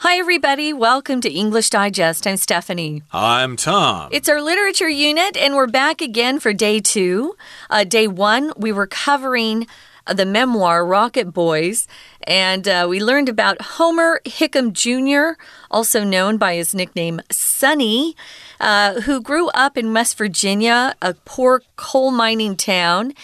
Hi, everybody. Welcome to English Digest. I'm Stephanie. I'm Tom. It's our literature unit, and we're back again for day two. Uh, day one, we were covering the memoir Rocket Boys, and uh, we learned about Homer Hickam Jr., also known by his nickname Sonny, uh, who grew up in West Virginia, a poor coal mining town.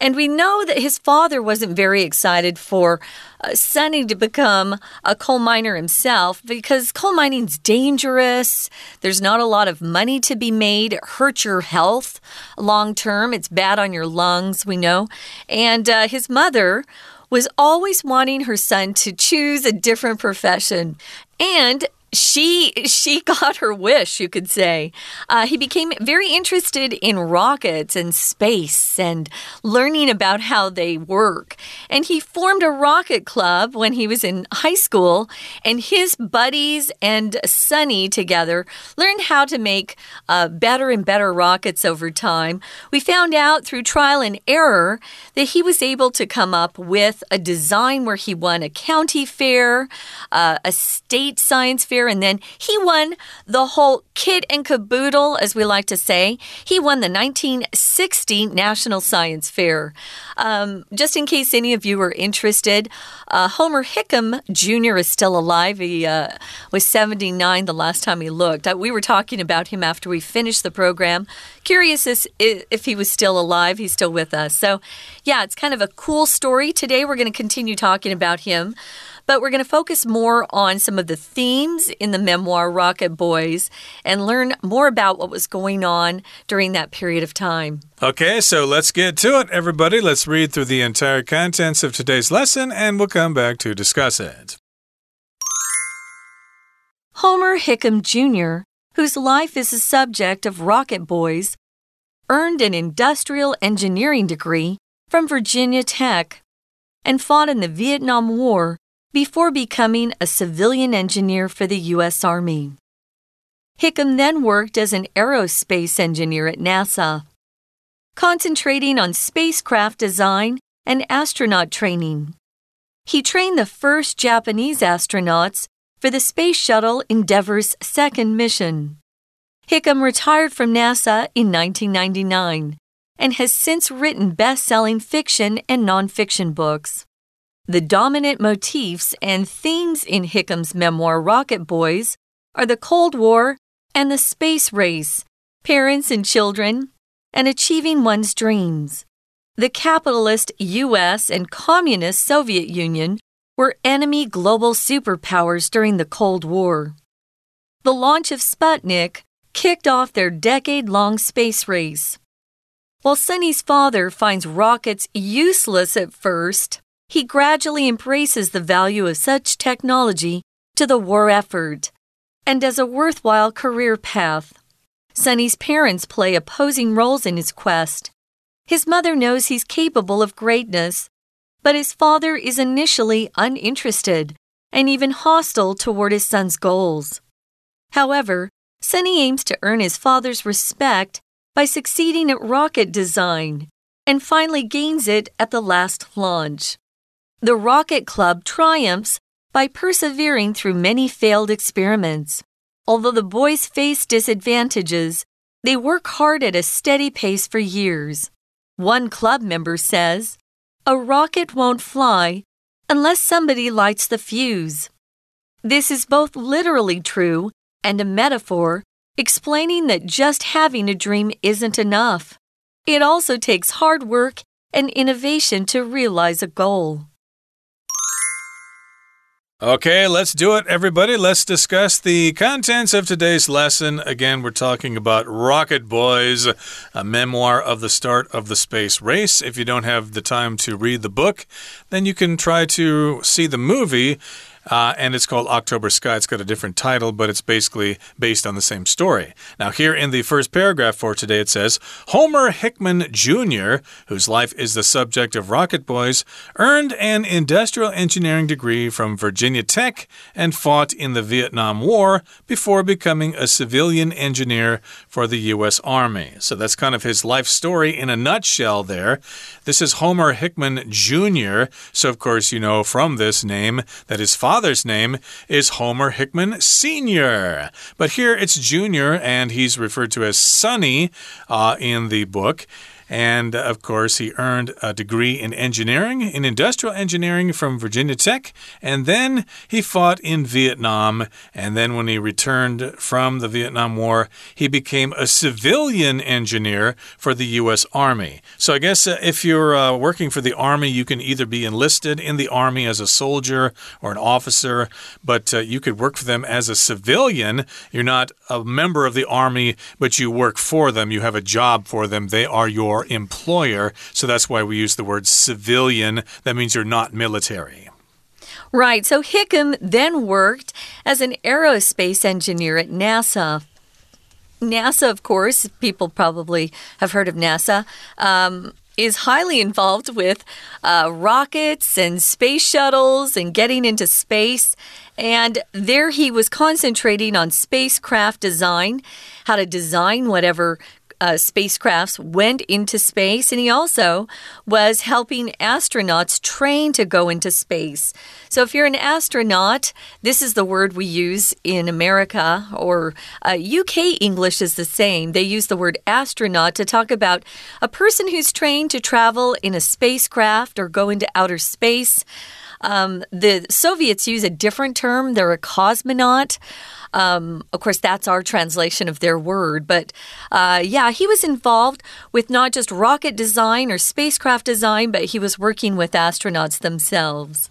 And we know that his father wasn't very excited for uh, Sonny to become a coal miner himself because coal mining's dangerous. There's not a lot of money to be made. It hurts your health long term. It's bad on your lungs, we know. And uh, his mother was always wanting her son to choose a different profession. And she she got her wish, you could say. Uh, he became very interested in rockets and space and learning about how they work. And he formed a rocket club when he was in high school. And his buddies and Sonny together learned how to make uh, better and better rockets over time. We found out through trial and error that he was able to come up with a design where he won a county fair, uh, a state science fair and then he won the whole kit and caboodle, as we like to say. He won the 1960 National Science Fair. Um, just in case any of you are interested, uh, Homer Hickam Jr. is still alive. He uh, was 79 the last time he looked. Uh, we were talking about him after we finished the program. Curious if he was still alive. He's still with us. So, yeah, it's kind of a cool story. Today, we're going to continue talking about him. But we're going to focus more on some of the themes in the memoir Rocket Boys and learn more about what was going on during that period of time. Okay, so let's get to it, everybody. Let's read through the entire contents of today's lesson and we'll come back to discuss it. Homer Hickam Jr., whose life is the subject of Rocket Boys, earned an industrial engineering degree from Virginia Tech and fought in the Vietnam War before becoming a civilian engineer for the U.S. Army. Hickam then worked as an aerospace engineer at NASA, concentrating on spacecraft design and astronaut training. He trained the first Japanese astronauts for the Space Shuttle Endeavour's second mission. Hickam retired from NASA in 1999 and has since written best selling fiction and nonfiction books. The dominant motifs and themes in Hickam's memoir Rocket Boys are the Cold War and the space race, parents and children, and achieving one's dreams. The capitalist US and communist Soviet Union were enemy global superpowers during the Cold War. The launch of Sputnik kicked off their decade long space race. While Sonny's father finds rockets useless at first, he gradually embraces the value of such technology to the war effort and as a worthwhile career path. Sonny's parents play opposing roles in his quest. His mother knows he's capable of greatness, but his father is initially uninterested and even hostile toward his son's goals. However, Sonny aims to earn his father's respect by succeeding at rocket design and finally gains it at the last launch. The Rocket Club triumphs by persevering through many failed experiments. Although the boys face disadvantages, they work hard at a steady pace for years. One club member says, A rocket won't fly unless somebody lights the fuse. This is both literally true and a metaphor explaining that just having a dream isn't enough. It also takes hard work and innovation to realize a goal. Okay, let's do it, everybody. Let's discuss the contents of today's lesson. Again, we're talking about Rocket Boys, a memoir of the start of the space race. If you don't have the time to read the book, then you can try to see the movie uh, and it's called October Sky. It's got a different title, but it's basically based on the same story. Now, here in the first paragraph for today, it says Homer Hickman Jr., whose life is the subject of Rocket Boys, earned an industrial engineering degree from Virginia Tech and fought in the Vietnam War before becoming a civilian engineer for the U.S. Army. So that's kind of his life story in a nutshell there. This is Homer Hickman Jr., so of course, you know from this name that his father father's name is Homer Hickman Sr., but here it's Junior, and he's referred to as Sonny uh, in the book. And of course, he earned a degree in engineering, in industrial engineering from Virginia Tech. And then he fought in Vietnam. And then when he returned from the Vietnam War, he became a civilian engineer for the U.S. Army. So I guess uh, if you're uh, working for the Army, you can either be enlisted in the Army as a soldier or an officer, but uh, you could work for them as a civilian. You're not a member of the Army, but you work for them. You have a job for them. They are your your employer. So that's why we use the word civilian. That means you're not military. Right. So Hickam then worked as an aerospace engineer at NASA. NASA, of course, people probably have heard of NASA. Um, is highly involved with uh, rockets and space shuttles and getting into space. And there he was concentrating on spacecraft design, how to design whatever uh, spacecrafts went into space, and he also was helping astronauts train to go into space. So, if you're an astronaut, this is the word we use in America, or uh, UK English is the same. They use the word astronaut to talk about a person who's trained to travel in a spacecraft or go into outer space. Um, the Soviets use a different term, they're a cosmonaut. Um, of course, that's our translation of their word. But uh, yeah, he was involved with not just rocket design or spacecraft design, but he was working with astronauts themselves.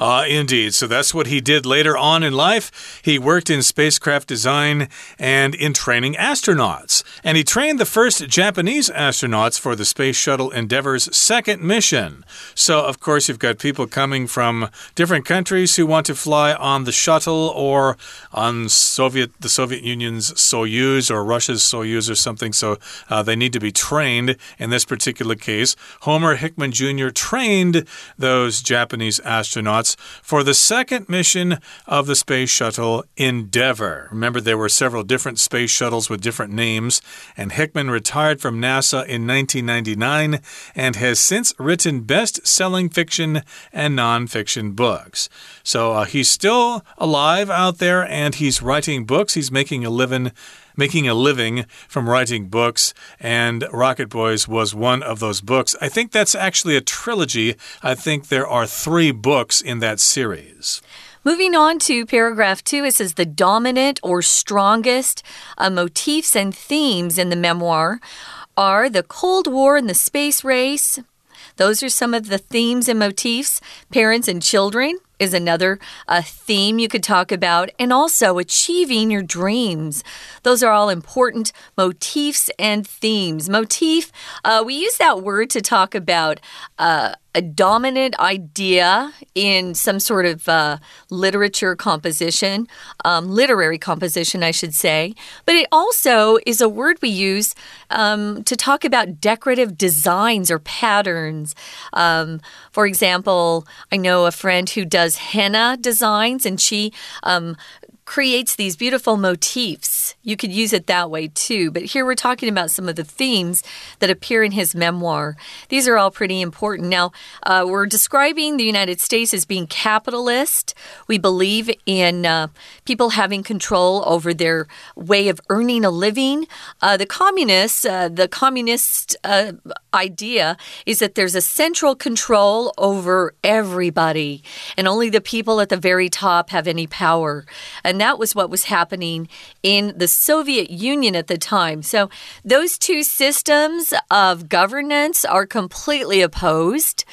Uh, indeed. So that's what he did later on in life. He worked in spacecraft design and in training astronauts. And he trained the first Japanese astronauts for the Space Shuttle Endeavour's second mission. So, of course, you've got people coming from different countries who want to fly on the shuttle or on Soviet, the Soviet Union's Soyuz or Russia's Soyuz or something. So uh, they need to be trained. In this particular case, Homer Hickman Jr. trained those Japanese astronauts for the second mission of the Space Shuttle Endeavour. Remember, there were several different space shuttles with different names, and Hickman retired from NASA in 1999 and has since written best selling fiction and non-fiction books. So uh, he's still alive out there and he's writing books. He's making a living making a living from writing books, and Rocket Boys was one of those books. I think that's actually a trilogy. I think there are three books in that series. Moving on to paragraph two, it says the dominant or strongest uh, motifs and themes in the memoir are the Cold War and the space race. Those are some of the themes and motifs. Parents and children, is another uh, theme you could talk about, and also achieving your dreams. Those are all important motifs and themes. Motif, uh, we use that word to talk about uh, a dominant idea in some sort of uh, literature composition, um, literary composition, I should say. But it also is a word we use um, to talk about decorative designs or patterns. Um, for example, I know a friend who does henna designs, and she um, creates these beautiful motifs. You could use it that way too. But here we're talking about some of the themes that appear in his memoir. These are all pretty important. Now, uh, we're describing the United States as being capitalist. We believe in uh, people having control over their way of earning a living. Uh, the communists, uh, the communist uh, idea is that there's a central control over everybody, and only the people at the very top have any power. And that was what was happening in the Soviet Union at the time. So those two systems of governance are completely opposed.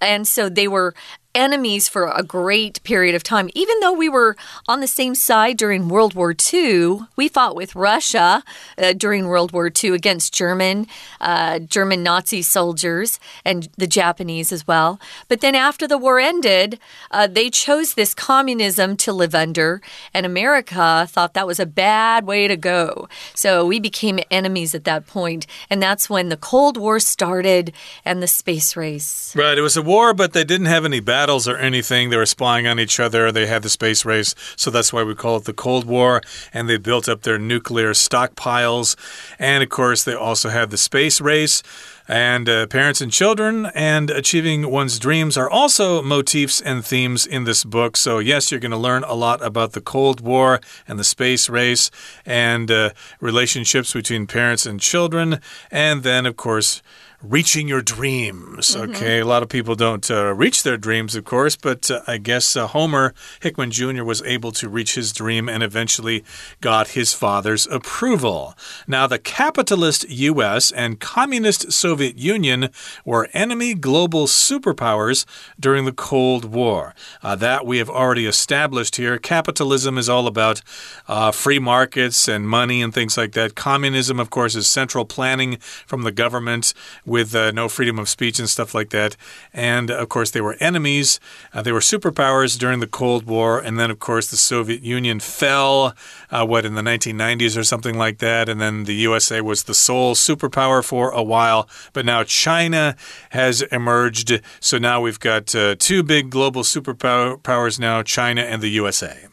And so they were enemies for a great period of time. Even though we were on the same side during World War II, we fought with Russia uh, during World War II against German, uh, German Nazi soldiers and the Japanese as well. But then after the war ended, uh, they chose this communism to live under, and America thought that was a bad way to go. So we became enemies at that point, and that's when the Cold War started and the space race. Right, it was a war, but they didn't have any battles battles or anything. They were spying on each other. They had the space race. So that's why we call it the Cold War. And they built up their nuclear stockpiles. And of course, they also had the space race. And uh, parents and children and achieving one's dreams are also motifs and themes in this book. So, yes, you're going to learn a lot about the Cold War and the space race and uh, relationships between parents and children. And then, of course, reaching your dreams. Mm-hmm. Okay, a lot of people don't uh, reach their dreams, of course, but uh, I guess uh, Homer Hickman Jr. was able to reach his dream and eventually got his father's approval. Now, the capitalist U.S. and communist Soviet Union were enemy global superpowers during the Cold War. Uh, that we have already established here. Capitalism is all about uh, free markets and money and things like that. Communism, of course, is central planning from the government with uh, no freedom of speech and stuff like that. And of course, they were enemies. Uh, they were superpowers during the Cold War. And then, of course, the Soviet Union fell, uh, what, in the 1990s or something like that. And then the USA was the sole superpower for a while. But now China has emerged. So now we've got uh, two big global superpowers now China and the USA.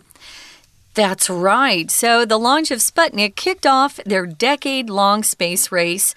That's right. So the launch of Sputnik kicked off their decade long space race.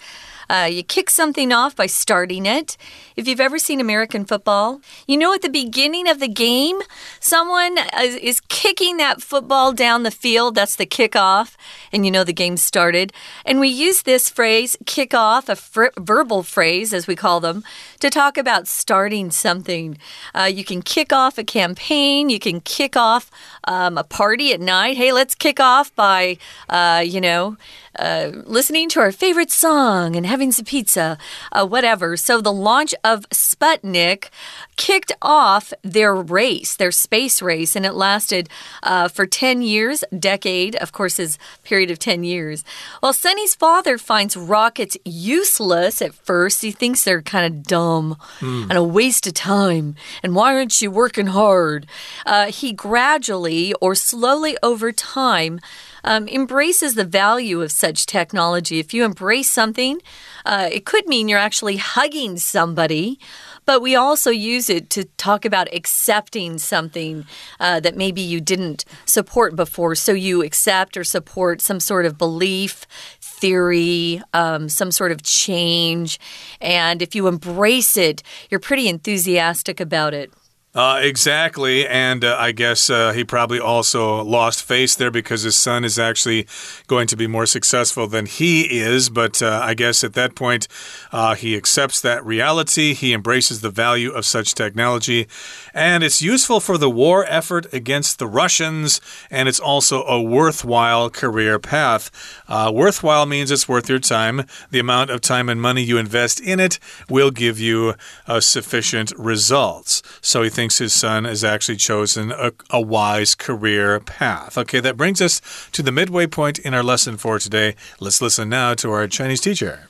Uh, you kick something off by starting it. If you've ever seen American football, you know at the beginning of the game, someone is kicking that football down the field. That's the kickoff. And you know the game started. And we use this phrase, kickoff, a verbal phrase, as we call them, to talk about starting something. Uh, you can kick off a campaign, you can kick off um, a party at night. Hey, let's kick off by, uh, you know, uh, listening to our favorite song and having some pizza, uh, whatever. So the launch of Sputnik kicked off their race, their space race, and it lasted uh, for 10 years, decade, of course, is period of 10 years. Well, Sonny's father finds rockets useless at first. He thinks they're kind of dumb mm. and a waste of time. And why aren't you working hard? Uh, he gradually or slowly over time um, embraces the value of such technology. If you embrace something, uh, it could mean you're actually hugging somebody but we also use it to talk about accepting something uh, that maybe you didn't support before. So you accept or support some sort of belief, theory, um, some sort of change. And if you embrace it, you're pretty enthusiastic about it. Uh, exactly. And uh, I guess uh, he probably also lost face there because his son is actually going to be more successful than he is. But uh, I guess at that point, uh, he accepts that reality. He embraces the value of such technology. And it's useful for the war effort against the Russians. And it's also a worthwhile career path. Uh, worthwhile means it's worth your time. The amount of time and money you invest in it will give you sufficient results. So he thinks thinks his son has actually chosen a, a wise career path. Okay, that brings us to the midway point in our lesson for today. Let's listen now to our Chinese teacher.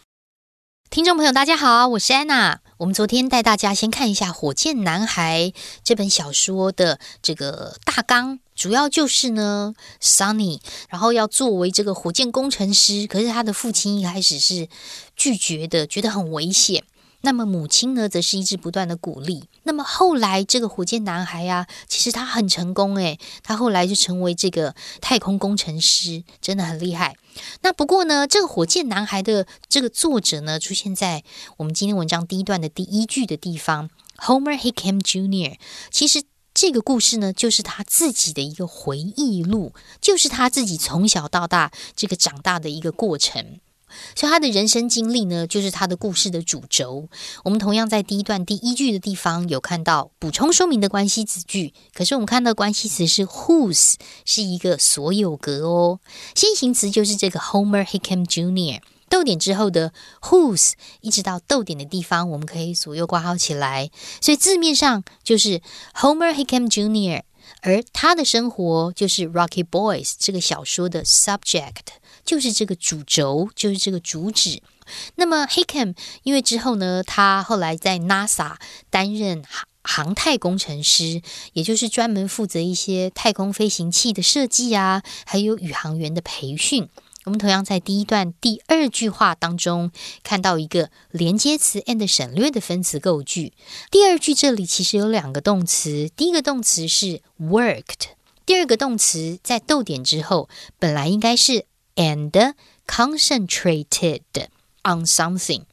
听众朋友，大家好，我是安娜。我们昨天带大家先看一下《火箭男孩》这本小说的这个大纲，主要就是呢，Sonny，然后要作为这个火箭工程师，可是他的父亲一开始是拒绝的，觉得很危险。那么母亲呢，则是一直不断的鼓励。那么后来这个火箭男孩呀，其实他很成功诶，他后来就成为这个太空工程师，真的很厉害。那不过呢，这个火箭男孩的这个作者呢，出现在我们今天文章第一段的第一句的地方，Homer Hickam Jr. 其实这个故事呢，就是他自己的一个回忆录，就是他自己从小到大这个长大的一个过程。所以他的人生经历呢，就是他的故事的主轴。我们同样在第一段第一句的地方有看到补充说明的关系子句，可是我们看到关系词是 whose，是一个所有格哦。先行词就是这个 Homer Hickam Jr. 逗点之后的 whose，一直到逗点的地方，我们可以左右挂号起来。所以字面上就是 Homer Hickam Jr.，而他的生活就是 Rocky Boys 这个小说的 subject。就是这个主轴，就是这个主旨。那么 Hickam 因为之后呢，他后来在 NASA 担任航航太工程师，也就是专门负责一些太空飞行器的设计啊，还有宇航员的培训。我们同样在第一段第二句话当中看到一个连接词 and 省略的分词构句。第二句这里其实有两个动词，第一个动词是 worked，第二个动词在逗点之后本来应该是 and concentrated on something，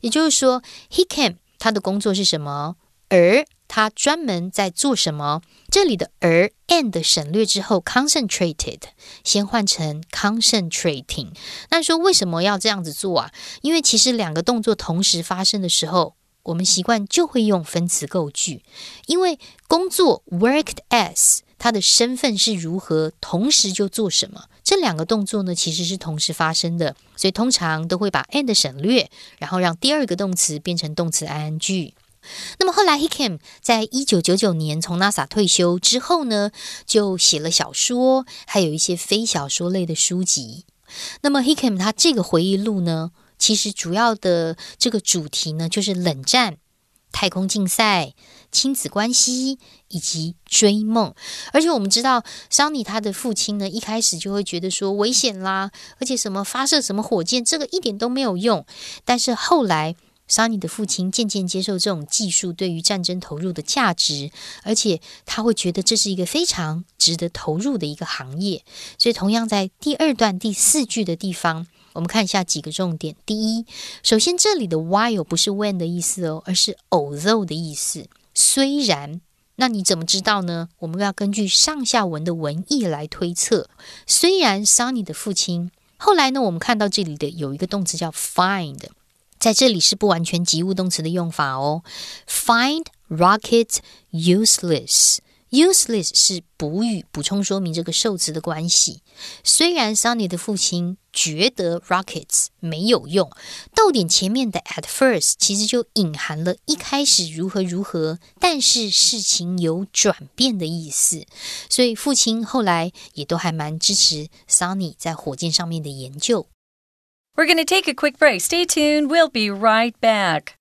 也就是说 he can 他的工作是什么，而他专门在做什么？这里的而 and 省略之后，concentrated 先换成 concentrating。那说为什么要这样子做啊？因为其实两个动作同时发生的时候，我们习惯就会用分词构句。因为工作 worked as 他的身份是如何，同时就做什么？这两个动作呢，其实是同时发生的，所以通常都会把 and 省略，然后让第二个动词变成动词 ing。那么后来 h i k a m 在一九九九年从 NASA 退休之后呢，就写了小说，还有一些非小说类的书籍。那么 h i k a m 他这个回忆录呢，其实主要的这个主题呢，就是冷战、太空竞赛、亲子关系以及追梦。而且我们知道，Sunny 他的父亲呢，一开始就会觉得说危险啦，而且什么发射什么火箭，这个一点都没有用。但是后来，Sunny 的父亲渐渐接受这种技术对于战争投入的价值，而且他会觉得这是一个非常值得投入的一个行业。所以，同样在第二段第四句的地方，我们看一下几个重点。第一，首先这里的 while 不是 when 的意思哦，而是 although 的意思。虽然，那你怎么知道呢？我们要根据上下文的文意来推测。虽然 Sunny 的父亲后来呢，我们看到这里的有一个动词叫 find。在这里是不完全及物动词的用法哦。Find rocket useless. Useless 是补语，补充说明这个受词的关系。虽然 Sunny 的父亲觉得 rockets 没有用，逗点前面的 at first 其实就隐含了一开始如何如何，但是事情有转变的意思。所以父亲后来也都还蛮支持 Sunny 在火箭上面的研究。We're going to take a quick break. Stay tuned. We'll be right back.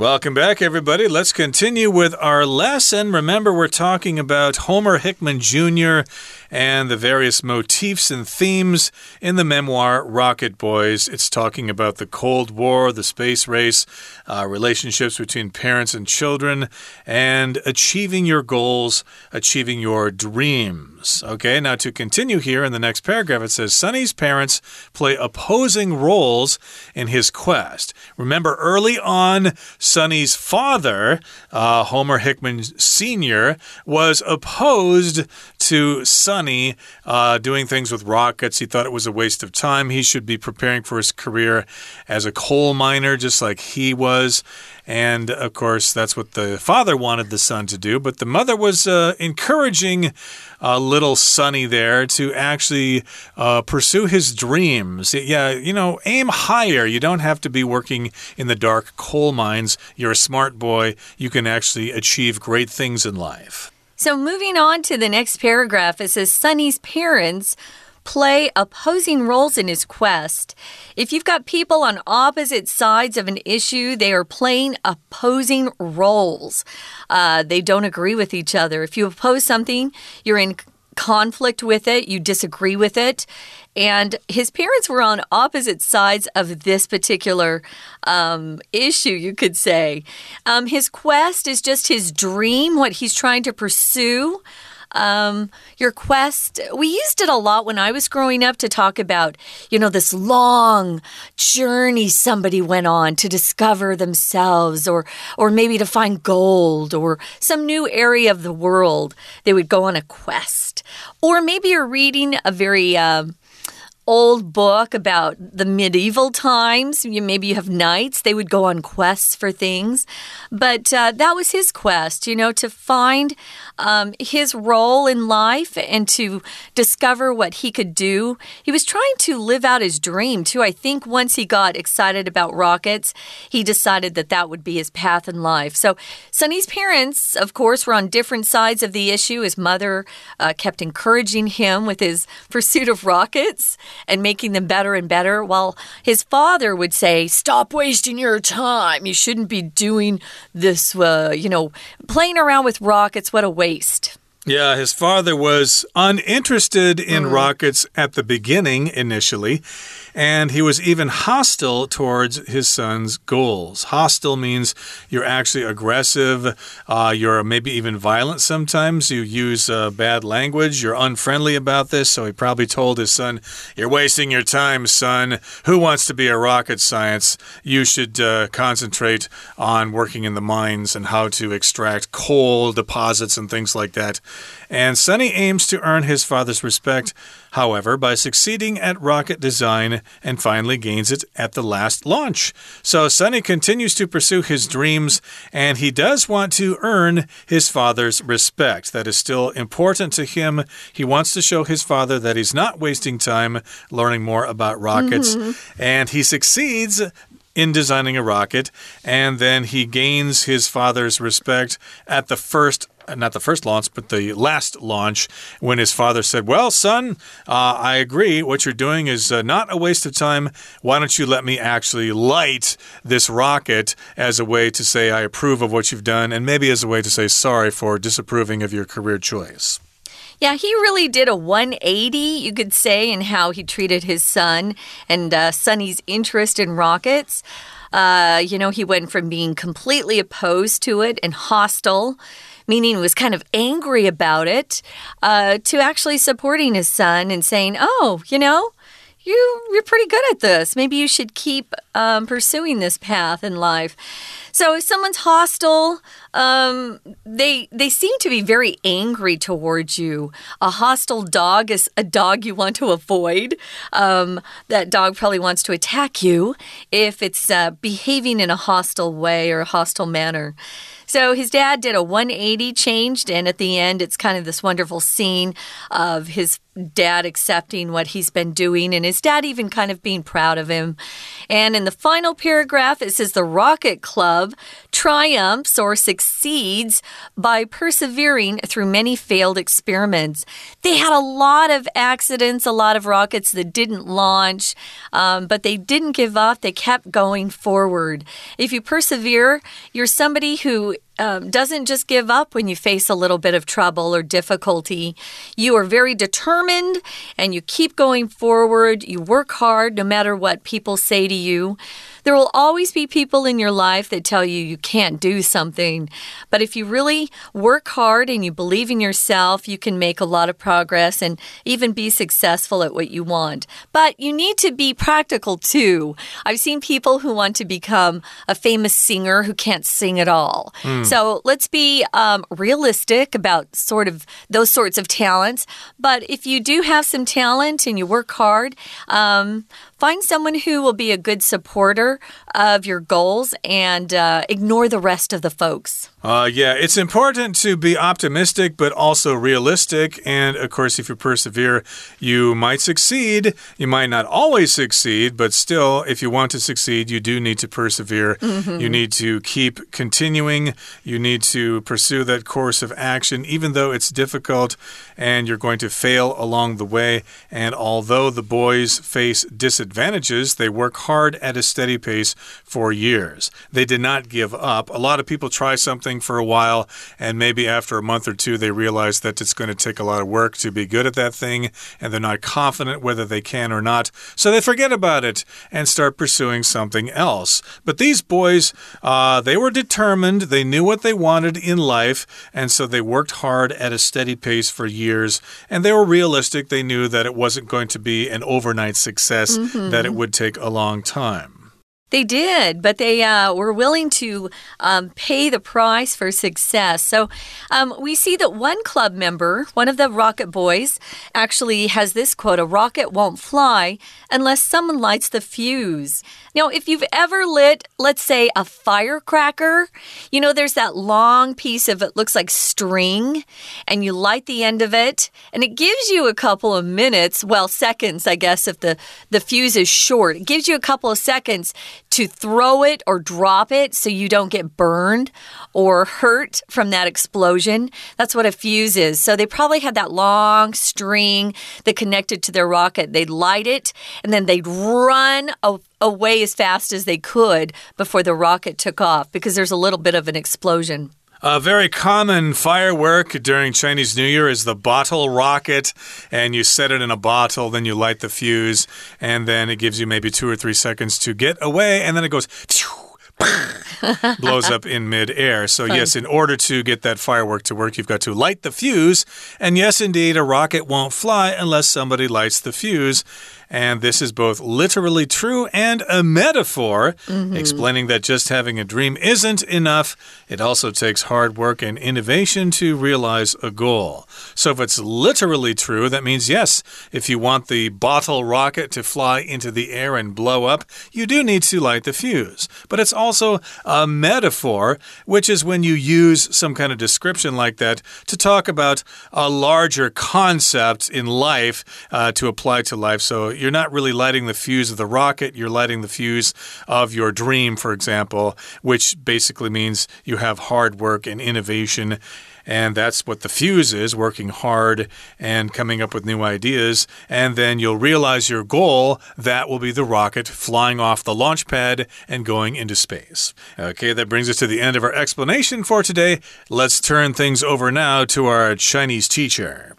Welcome back, everybody. Let's continue with our lesson. Remember, we're talking about Homer Hickman Jr. and the various motifs and themes in the memoir Rocket Boys. It's talking about the Cold War, the space race, uh, relationships between parents and children, and achieving your goals, achieving your dreams. Okay, now to continue here in the next paragraph, it says Sonny's parents play opposing roles in his quest. Remember, early on, Sonny's father, uh, Homer Hickman Sr., was opposed to Sonny uh, doing things with rockets. He thought it was a waste of time. He should be preparing for his career as a coal miner, just like he was. And of course, that's what the father wanted the son to do. But the mother was uh, encouraging uh, little Sonny there to actually uh, pursue his dreams. Yeah, you know, aim higher. You don't have to be working in the dark coal mines. You're a smart boy. You can actually achieve great things in life. So, moving on to the next paragraph, it says Sonny's parents play opposing roles in his quest. If you've got people on opposite sides of an issue, they are playing opposing roles. Uh, they don't agree with each other. If you oppose something, you're in conflict with it, you disagree with it. And his parents were on opposite sides of this particular um, issue, you could say. Um, his quest is just his dream, what he's trying to pursue. Um, your quest, we used it a lot when I was growing up to talk about, you know, this long journey somebody went on to discover themselves or, or maybe to find gold or some new area of the world. They would go on a quest. Or maybe you're reading a very, uh, old book about the medieval times. You, maybe you have knights, they would go on quests for things. But uh, that was his quest, you know, to find um, his role in life and to discover what he could do. He was trying to live out his dream, too. I think once he got excited about rockets, he decided that that would be his path in life. So, Sonny's parents, of course, were on different sides of the issue. His mother uh, kept encouraging him with his pursuit of rockets. And making them better and better, while his father would say, Stop wasting your time. You shouldn't be doing this, uh, you know, playing around with rockets. What a waste. Yeah, his father was uninterested in mm. rockets at the beginning initially and he was even hostile towards his son's goals. Hostile means you're actually aggressive, uh, you're maybe even violent sometimes, you use uh, bad language, you're unfriendly about this. So he probably told his son, You're wasting your time, son. Who wants to be a rocket science? You should uh, concentrate on working in the mines and how to extract coal deposits and things like that. And Sonny aims to earn his father's respect however, by succeeding at rocket design and finally gains it at the last launch. So Sonny continues to pursue his dreams and he does want to earn his father's respect. That is still important to him. He wants to show his father that he's not wasting time learning more about rockets. Mm -hmm. And he succeeds in designing a rocket, and then he gains his father's respect at the first not the first launch, but the last launch, when his father said, Well, son, uh, I agree. What you're doing is uh, not a waste of time. Why don't you let me actually light this rocket as a way to say I approve of what you've done, and maybe as a way to say sorry for disapproving of your career choice? Yeah, he really did a 180, you could say, in how he treated his son and uh, Sonny's interest in rockets. Uh, you know, he went from being completely opposed to it and hostile meaning was kind of angry about it, uh, to actually supporting his son and saying, Oh, you know, you, you're pretty good at this. Maybe you should keep um, pursuing this path in life. So if someone's hostile, um, they they seem to be very angry towards you. A hostile dog is a dog you want to avoid. Um, that dog probably wants to attack you if it's uh, behaving in a hostile way or a hostile manner. So his dad did a 180 changed, and at the end, it's kind of this wonderful scene of his dad accepting what he's been doing and his dad even kind of being proud of him. And in the final paragraph, it says the Rocket Club triumphs or succeeds by persevering through many failed experiments. They had a lot of accidents, a lot of rockets that didn't launch, um, but they didn't give up. They kept going forward. If you persevere, you're somebody who um, doesn't just give up when you face a little bit of trouble or difficulty. You are very determined and you keep going forward. You work hard no matter what people say to you. There will always be people in your life that tell you you can't do something. But if you really work hard and you believe in yourself, you can make a lot of progress and even be successful at what you want. But you need to be practical too. I've seen people who want to become a famous singer who can't sing at all. Mm. So let's be um, realistic about sort of those sorts of talents. But if you do have some talent and you work hard, um, Find someone who will be a good supporter of your goals and uh, ignore the rest of the folks. Uh, yeah, it's important to be optimistic, but also realistic. And of course, if you persevere, you might succeed. You might not always succeed, but still, if you want to succeed, you do need to persevere. Mm -hmm. You need to keep continuing. You need to pursue that course of action, even though it's difficult and you're going to fail along the way. And although the boys face disadvantages, they work hard at a steady pace for years. They did not give up. A lot of people try something something for a while, and maybe after a month or two, they realize that it's going to take a lot of work to be good at that thing, and they're not confident whether they can or not. So they forget about it and start pursuing something else. But these boys, uh, they were determined, they knew what they wanted in life, and so they worked hard at a steady pace for years, and they were realistic. They knew that it wasn't going to be an overnight success, mm -hmm. that it would take a long time. They did, but they uh, were willing to um, pay the price for success. So um, we see that one club member, one of the Rocket Boys, actually has this quote A rocket won't fly unless someone lights the fuse. Now, if you've ever lit, let's say, a firecracker, you know, there's that long piece of it looks like string, and you light the end of it, and it gives you a couple of minutes, well, seconds, I guess, if the, the fuse is short. It gives you a couple of seconds to throw it or drop it so you don't get burned or hurt from that explosion. That's what a fuse is. So they probably had that long string that connected to their rocket. They'd light it and then they'd run away as fast as they could before the rocket took off because there's a little bit of an explosion. A very common firework during Chinese New Year is the bottle rocket, and you set it in a bottle, then you light the fuse, and then it gives you maybe two or three seconds to get away, and then it goes. blows up in midair. So, Fun. yes, in order to get that firework to work, you've got to light the fuse. And yes, indeed, a rocket won't fly unless somebody lights the fuse. And this is both literally true and a metaphor, mm -hmm. explaining that just having a dream isn't enough. It also takes hard work and innovation to realize a goal. So, if it's literally true, that means yes, if you want the bottle rocket to fly into the air and blow up, you do need to light the fuse. But it's also a metaphor, which is when you use some kind of description like that to talk about a larger concept in life uh, to apply to life. So, you're not really lighting the fuse of the rocket, you're lighting the fuse of your dream, for example, which basically means you have hard work and innovation. And that's what the fuse is working hard and coming up with new ideas. And then you'll realize your goal. That will be the rocket flying off the launch pad and going into space. Okay, that brings us to the end of our explanation for today. Let's turn things over now to our Chinese teacher.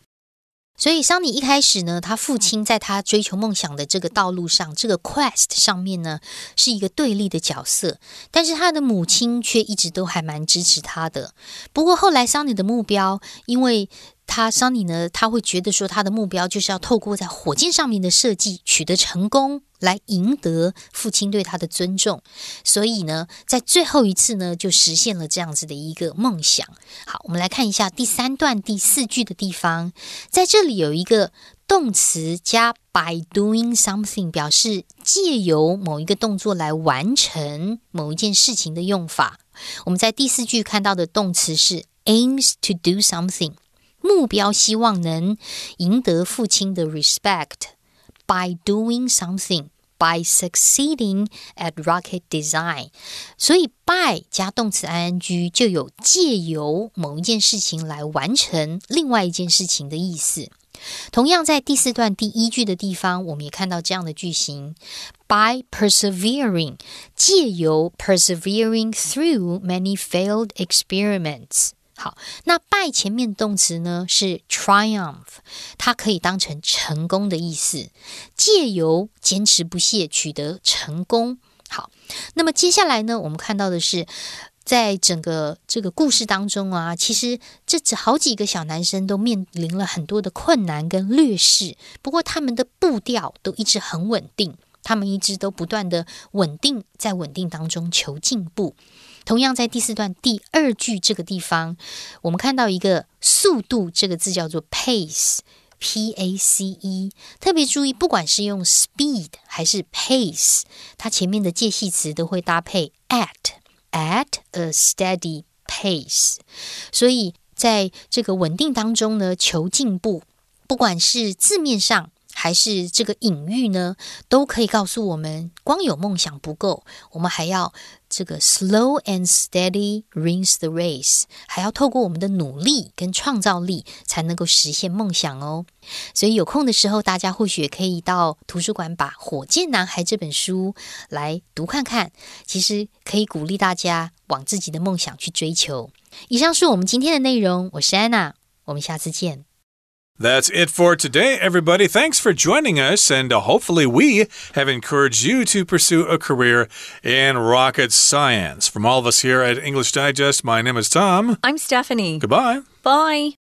所以桑尼一开始呢，他父亲在他追求梦想的这个道路上，这个 quest 上面呢，是一个对立的角色。但是他的母亲却一直都还蛮支持他的。不过后来桑尼的目标，因为他桑尼呢，他会觉得说，他的目标就是要透过在火箭上面的设计取得成功。来赢得父亲对他的尊重，所以呢，在最后一次呢，就实现了这样子的一个梦想。好，我们来看一下第三段第四句的地方，在这里有一个动词加 by doing something，表示借由某一个动作来完成某一件事情的用法。我们在第四句看到的动词是 aims to do something，目标希望能赢得父亲的 respect。by doing something, by succeeding at rocket design，所以 by 加动词 ing 就有借由某一件事情来完成另外一件事情的意思。同样，在第四段第一句的地方，我们也看到这样的句型：by persevering，借由 persevering through many failed experiments。好，那 by 前面动词呢是 triumph，它可以当成成功的意思，借由坚持不懈取得成功。好，那么接下来呢，我们看到的是，在整个这个故事当中啊，其实这只好几个小男生都面临了很多的困难跟劣势，不过他们的步调都一直很稳定，他们一直都不断的稳定，在稳定当中求进步。同样，在第四段第二句这个地方，我们看到一个“速度”这个字叫做 “pace”，p a c e。特别注意，不管是用 “speed” 还是 “pace”，它前面的介系词都会搭配 “at”，at a steady pace。所以，在这个稳定当中呢，求进步，不管是字面上。还是这个隐喻呢，都可以告诉我们，光有梦想不够，我们还要这个 slow and steady wins the race，还要透过我们的努力跟创造力，才能够实现梦想哦。所以有空的时候，大家或许可以到图书馆把《火箭男孩》这本书来读看看，其实可以鼓励大家往自己的梦想去追求。以上是我们今天的内容，我是安娜，我们下次见。That's it for today, everybody. Thanks for joining us, and uh, hopefully, we have encouraged you to pursue a career in rocket science. From all of us here at English Digest, my name is Tom. I'm Stephanie. Goodbye. Bye.